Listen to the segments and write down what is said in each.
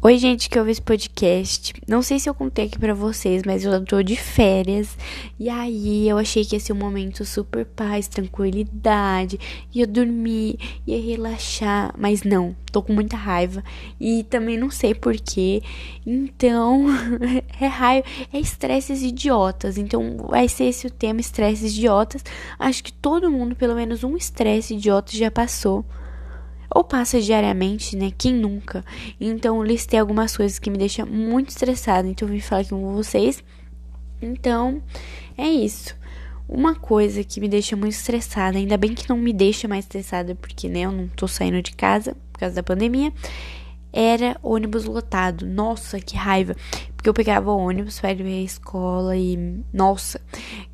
Oi, gente que ouve esse podcast. Não sei se eu contei aqui pra vocês, mas eu tô de férias. E aí eu achei que ia ser um momento super paz, tranquilidade. Ia dormir, ia relaxar. Mas não, tô com muita raiva. E também não sei porquê. Então, é raiva, é estresses idiotas. Então, vai ser esse o tema: estresses idiotas. Acho que todo mundo, pelo menos um estresse idiota, já passou ou passa diariamente, né? Quem nunca? Então, listei algumas coisas que me deixam muito estressada, então eu vim falar aqui com vocês. Então, é isso. Uma coisa que me deixa muito estressada, ainda bem que não me deixa mais estressada, porque né, eu não tô saindo de casa por causa da pandemia, era ônibus lotado. Nossa, que raiva. Porque eu pegava ônibus para ir à escola e. Nossa,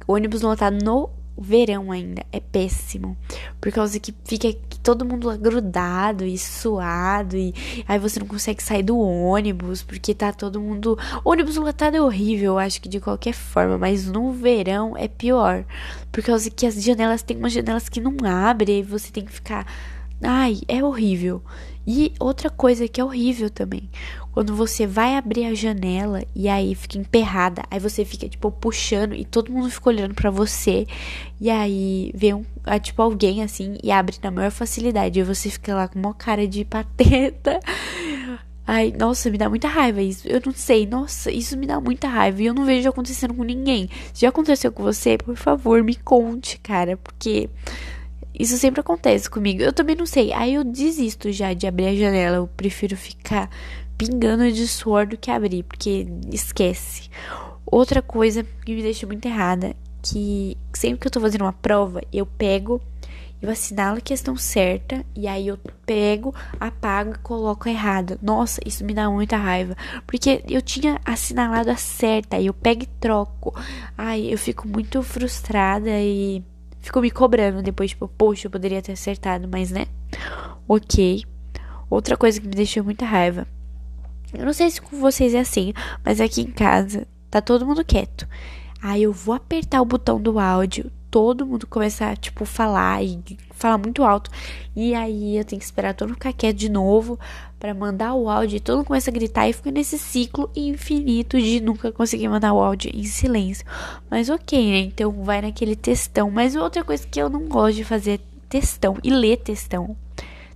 ônibus lotado no o verão ainda é péssimo. Por causa que fica todo mundo grudado e suado. E aí você não consegue sair do ônibus. Porque tá todo mundo. ônibus lotado é horrível, eu acho que de qualquer forma. Mas no verão é pior. Por causa que as janelas tem umas janelas que não abrem. E você tem que ficar. Ai, é horrível. E outra coisa que é horrível também, quando você vai abrir a janela e aí fica emperrada, aí você fica tipo puxando e todo mundo fica olhando para você, e aí vem um, ah, tipo alguém assim e abre na maior facilidade, e você fica lá com uma cara de pateta. Ai, nossa, me dá muita raiva isso. Eu não sei, nossa, isso me dá muita raiva e eu não vejo acontecendo com ninguém. Se já aconteceu com você, por favor, me conte, cara, porque isso sempre acontece comigo. Eu também não sei. Aí eu desisto já de abrir a janela. Eu prefiro ficar pingando de suor do que abrir, porque esquece. Outra coisa que me deixa muito errada, que sempre que eu tô fazendo uma prova, eu pego eu assinalo a questão certa e aí eu pego, apago e coloco errada. Nossa, isso me dá muita raiva, porque eu tinha assinalado a certa, aí eu pego e troco. Ai, eu fico muito frustrada e ficou me cobrando depois, tipo, poxa, eu poderia ter acertado, mas né? Ok. Outra coisa que me deixou muita raiva. Eu não sei se com vocês é assim, mas aqui em casa tá todo mundo quieto. Aí eu vou apertar o botão do áudio, todo mundo começa a, tipo, falar e falar muito alto. E aí eu tenho que esperar todo mundo ficar quieto de novo para mandar o áudio. E todo mundo começa a gritar e fica nesse ciclo infinito de nunca conseguir mandar o áudio em silêncio. Mas ok, né? Então vai naquele textão. Mas outra coisa que eu não gosto de fazer é textão e ler textão.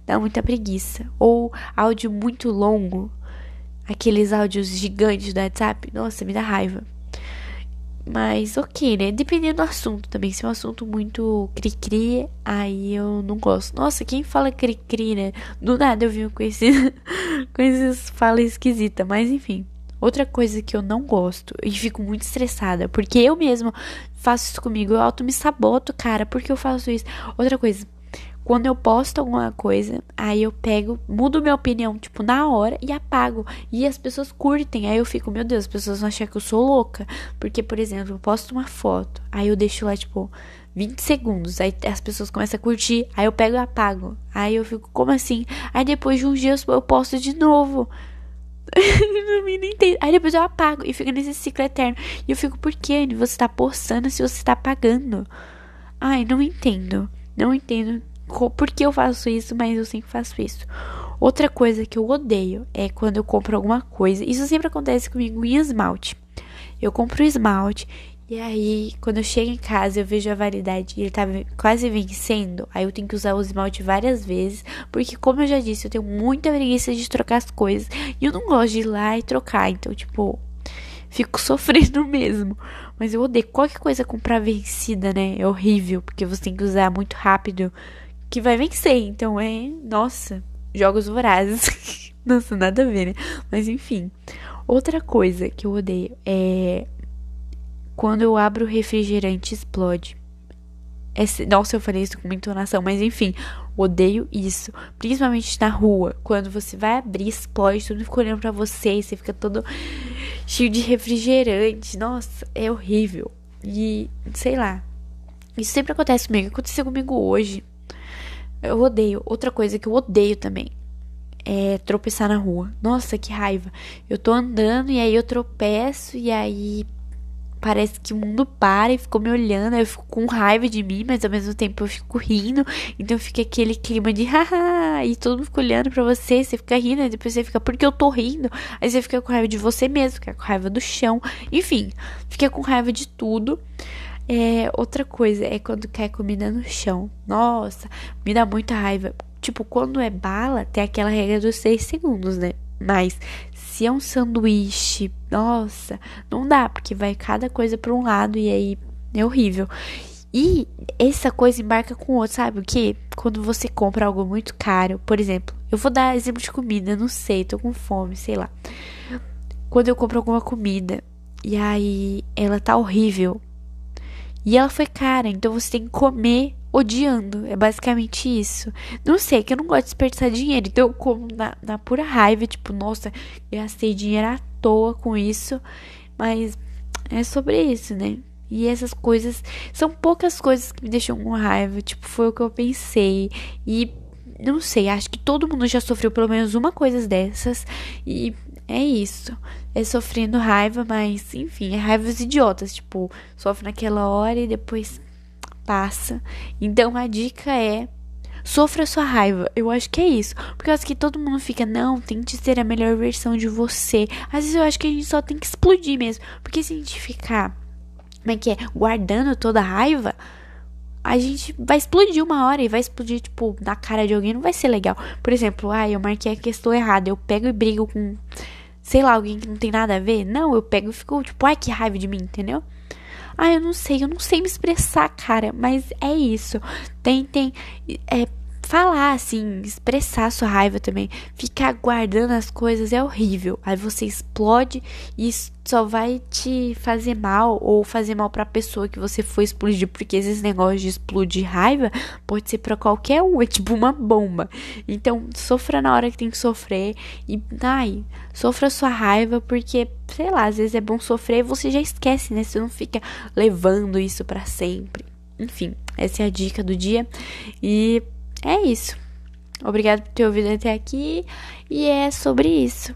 Dá muita preguiça. Ou áudio muito longo. Aqueles áudios gigantes do WhatsApp. Nossa, me dá raiva. Mas ok, né? Dependendo do assunto também. Se é um assunto muito cri-cri, aí eu não gosto. Nossa, quem fala cri-cri, né? Do nada eu vi com, esse, com esses fala esquisita. Mas enfim. Outra coisa que eu não gosto e fico muito estressada, porque eu mesmo faço isso comigo, eu auto me saboto, cara, porque eu faço isso. Outra coisa, quando eu posto alguma coisa, aí eu pego, mudo minha opinião, tipo, na hora e apago. E as pessoas curtem. Aí eu fico, meu Deus, as pessoas vão achar que eu sou louca. Porque, por exemplo, eu posto uma foto, aí eu deixo lá, tipo, 20 segundos. Aí as pessoas começam a curtir. Aí eu pego e apago. Aí eu fico, como assim? Aí depois de uns dias eu posto de novo. Aí depois eu apago e fica nesse ciclo eterno. E eu fico, por que você tá postando se você tá apagando? Ai, não entendo. Não entendo por que eu faço isso, mas eu sempre faço isso. Outra coisa que eu odeio é quando eu compro alguma coisa. Isso sempre acontece comigo em esmalte. Eu compro esmalte e aí, quando eu chego em casa, eu vejo a validade e ele tá quase vencendo. Aí eu tenho que usar o esmalte várias vezes. Porque, como eu já disse, eu tenho muita preguiça de trocar as coisas. E eu não gosto de ir lá e trocar. Então, tipo, fico sofrendo mesmo. Mas eu odeio qualquer coisa comprar vencida, né? É horrível, porque você tem que usar muito rápido que vai vencer. Então é, nossa, jogos vorazes. nossa, nada a ver, né? Mas enfim. Outra coisa que eu odeio é quando eu abro o refrigerante explode. Esse, nossa, eu falei isso com muita entonação, mas enfim, odeio isso. Principalmente na rua. Quando você vai abrir, explode, tudo fica olhando pra você você fica todo cheio de refrigerante. Nossa, é horrível. E sei lá. Isso sempre acontece comigo. Aconteceu comigo hoje. Eu odeio. Outra coisa que eu odeio também é tropeçar na rua. Nossa, que raiva. Eu tô andando e aí eu tropeço e aí parece que o mundo para e ficou me olhando. Eu fico com raiva de mim, mas ao mesmo tempo eu fico rindo. Então fica aquele clima de haha, e todo mundo fica olhando pra você, você fica rindo, e depois você fica, porque eu tô rindo? Aí você fica com raiva de você mesmo, fica com raiva do chão, enfim, fica com raiva de tudo. É, outra coisa é quando cai comida no chão. Nossa, me dá muita raiva. Tipo, quando é bala, tem aquela regra dos 6 segundos, né? Mas se é um sanduíche, nossa, não dá, porque vai cada coisa para um lado e aí é horrível. E essa coisa embarca com outro, sabe o que? Quando você compra algo muito caro, por exemplo, eu vou dar exemplo de comida, não sei, tô com fome, sei lá. Quando eu compro alguma comida e aí ela tá horrível, e ela foi cara, então você tem que comer odiando. É basicamente isso. Não sei, que eu não gosto de desperdiçar dinheiro. Então eu como na, na pura raiva, tipo, nossa, gastei dinheiro à toa com isso. Mas é sobre isso, né? E essas coisas são poucas coisas que me deixam com raiva. Tipo, foi o que eu pensei. E não sei, acho que todo mundo já sofreu pelo menos uma coisa dessas. E é isso. É sofrendo raiva, mas enfim, é raivas idiotas. Tipo, sofre naquela hora e depois passa. Então a dica é. Sofra sua raiva. Eu acho que é isso. Porque eu acho que todo mundo fica, não, tente ser a melhor versão de você. Às vezes eu acho que a gente só tem que explodir mesmo. Porque se a gente ficar, como é que é, guardando toda a raiva, a gente vai explodir uma hora e vai explodir, tipo, na cara de alguém. Não vai ser legal. Por exemplo, ah, eu marquei a questão errada. Eu pego e brigo com sei lá, alguém que não tem nada a ver. Não, eu pego e fico tipo, ai que raiva de mim, entendeu? Ah, eu não sei, eu não sei me expressar, cara, mas é isso. Tentem é, falar, assim, expressar sua raiva também. Ficar guardando as coisas é horrível. Aí você explode e só vai te fazer mal ou fazer mal para a pessoa que você foi explodir, porque esses negócios de explodir raiva pode ser para qualquer um, é tipo uma bomba. Então, sofra na hora que tem que sofrer e ai, sofra sua raiva porque, sei lá, às vezes é bom sofrer e você já esquece, né? Você não fica levando isso para sempre. Enfim, essa é a dica do dia e é isso. Obrigado por ter ouvido até aqui e é sobre isso.